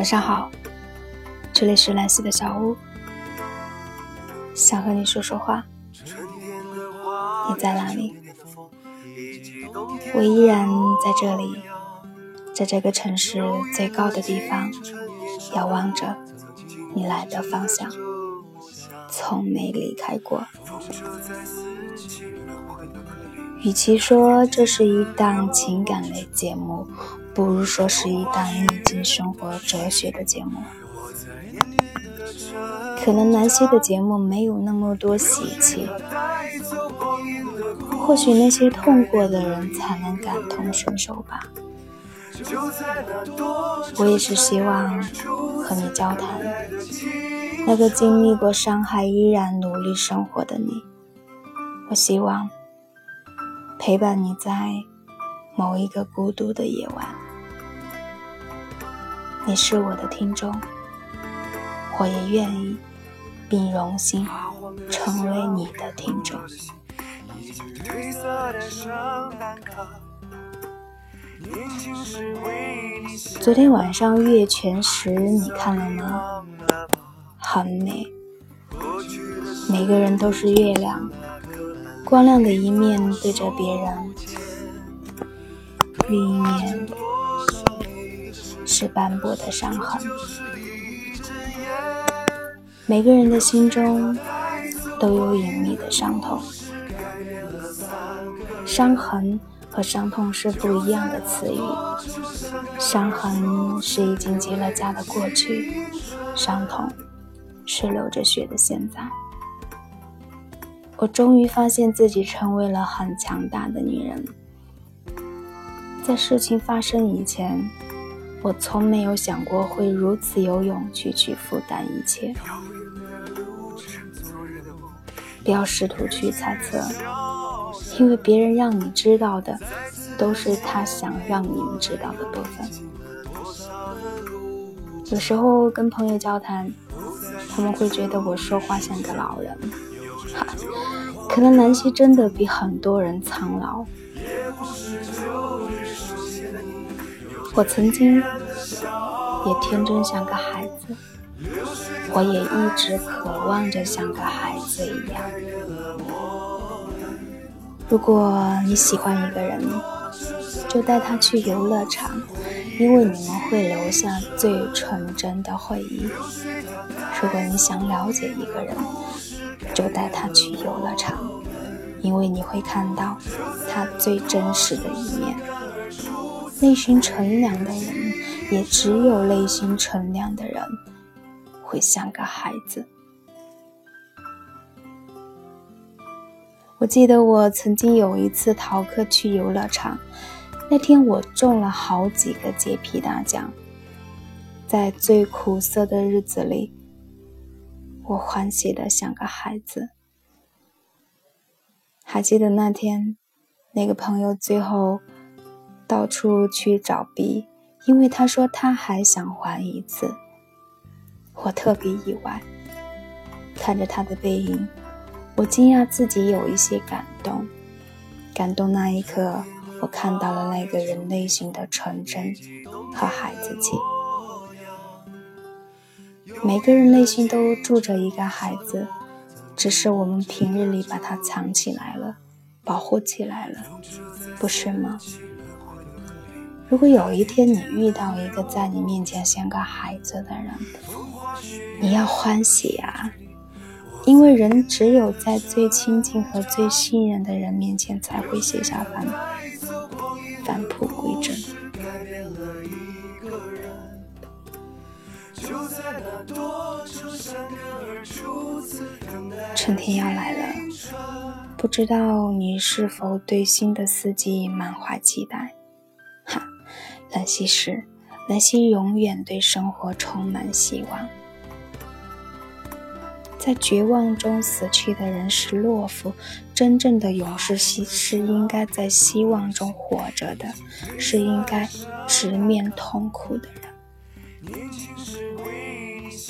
晚上好，这里是兰溪的小屋，想和你说说话。你在哪里？我依然在这里，在这个城市最高的地方，遥望着你来的方向，从没离开过。与其说这是一档情感类节目，不如说是一档逆境生活哲学的节目。可能南希的节目没有那么多喜气，或许那些痛过的人才能感同身受吧。我也是希望和你交谈，那个经历过伤害依然努力生活的你。我希望。陪伴你在某一个孤独的夜晚，你是我的听众，我也愿意并荣幸成为你的听众。昨天晚上月全食你看了吗？很美，每个人都是月亮。光亮的一面对着别人，另一面是斑驳的伤痕。每个人的心中都有隐秘的伤痛，伤痕和伤痛是不一样的词语。伤痕是已经结了痂的过去，伤痛是流着血的现在。我终于发现自己成为了很强大的女人。在事情发生以前，我从没有想过会如此有勇气去负担一切。不要试图去猜测，因为别人让你知道的，都是他想让你们知道的部分。有时候跟朋友交谈，他们会觉得我说话像个老人。哈，可能南希真的比很多人苍老。我曾经也天真像个孩子，我也一直渴望着像个孩子一样。如果你喜欢一个人，就带他去游乐场，因为你们会留下最纯真的回忆。如果你想了解一个人，就带他去游乐场，因为你会看到他最真实的一面。内心纯良的人，也只有内心纯良的人会像个孩子。我记得我曾经有一次逃课去游乐场，那天我中了好几个洁癖大奖。在最苦涩的日子里。我欢喜的像个孩子，还记得那天，那个朋友最后到处去找 B，因为他说他还想还一次。我特别意外，看着他的背影，我惊讶自己有一些感动。感动那一刻，我看到了那个人内心的纯真和孩子气。每个人内心都住着一个孩子，只是我们平日里把它藏起来了，保护起来了，不是吗？如果有一天你遇到一个在你面前像个孩子的人，你要欢喜啊，因为人只有在最亲近和最信任的人面前，才会卸下反返璞归真。春天要来了，不知道你是否对新的四季满怀期待？哈，兰溪是，兰溪永远对生活充满希望。在绝望中死去的人是懦夫，真正的勇士是是应该在希望中活着的，是应该直面痛苦的人。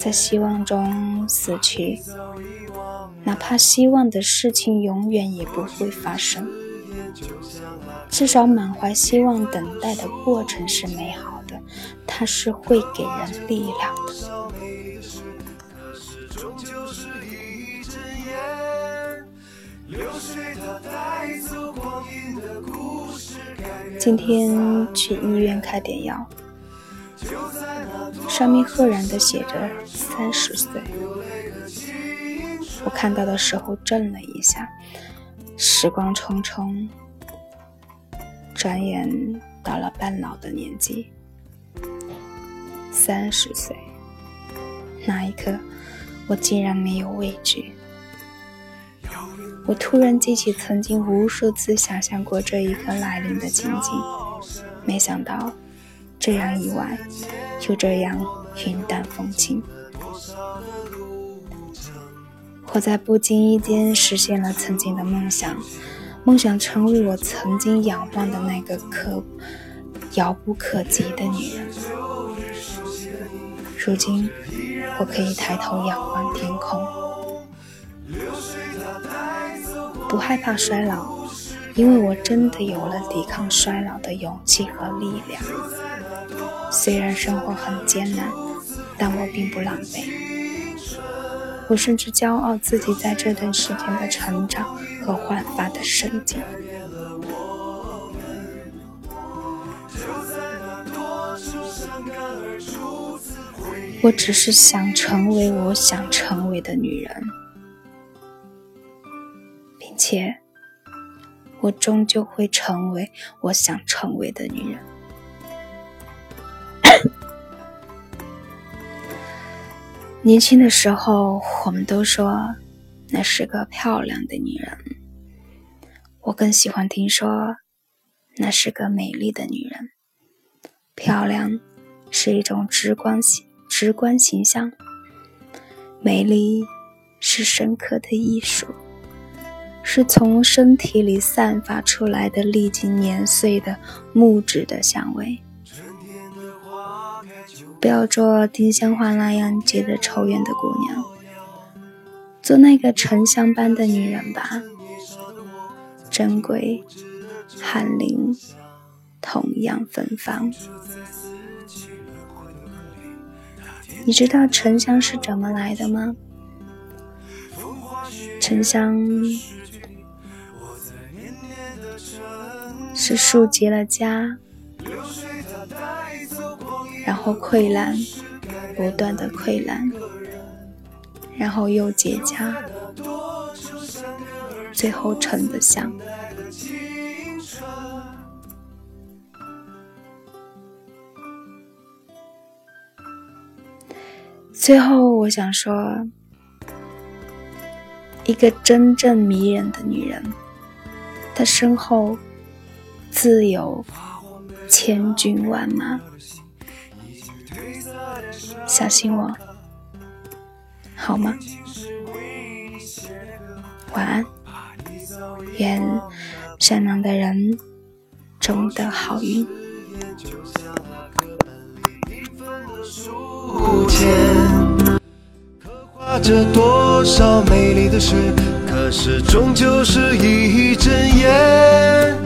在希望中死去，哪怕希望的事情永远也不会发生，至少满怀希望等待的过程是美好的，它它是会给人力量的。今天去医院开点药，上面赫然的写着三十岁。我看到的时候震了一下，时光匆匆，转眼到了半老的年纪。三十岁，那一刻，我竟然没有畏惧。我突然记起曾经无数次想象过这一刻来临的情景，没想到这样意外，就这样云淡风轻。我在不经意间实现了曾经的梦想，梦想成为我曾经仰望的那个可遥不可及的女人。如今，我可以抬头仰望天空。不害怕衰老，因为我真的有了抵抗衰老的勇气和力量。虽然生活很艰难，但我并不狼狈。我甚至骄傲自己在这段时间的成长和焕发的生机。我只是想成为我想成为的女人。且，我终究会成为我想成为的女人。年轻的时候，我们都说那是个漂亮的女人。我更喜欢听说那是个美丽的女人。漂亮是一种直观形直观形象，美丽是深刻的艺术。是从身体里散发出来的历经年岁的木质的香味。不要做丁香花那样结着愁怨的姑娘，做那个沉香般的女人吧。珍贵、翰林，同样芬芳。你知道沉香是怎么来的吗？沉香。是树结了痂，然后溃烂，不断的溃烂，然后又结痂，最后成的香。最后，我想说，一个真正迷人的女人，她身后。自有千军万马，相信我，好吗？晚安，愿善良的人终得好运。刻画着多少美丽的诗，可是终究是一阵烟。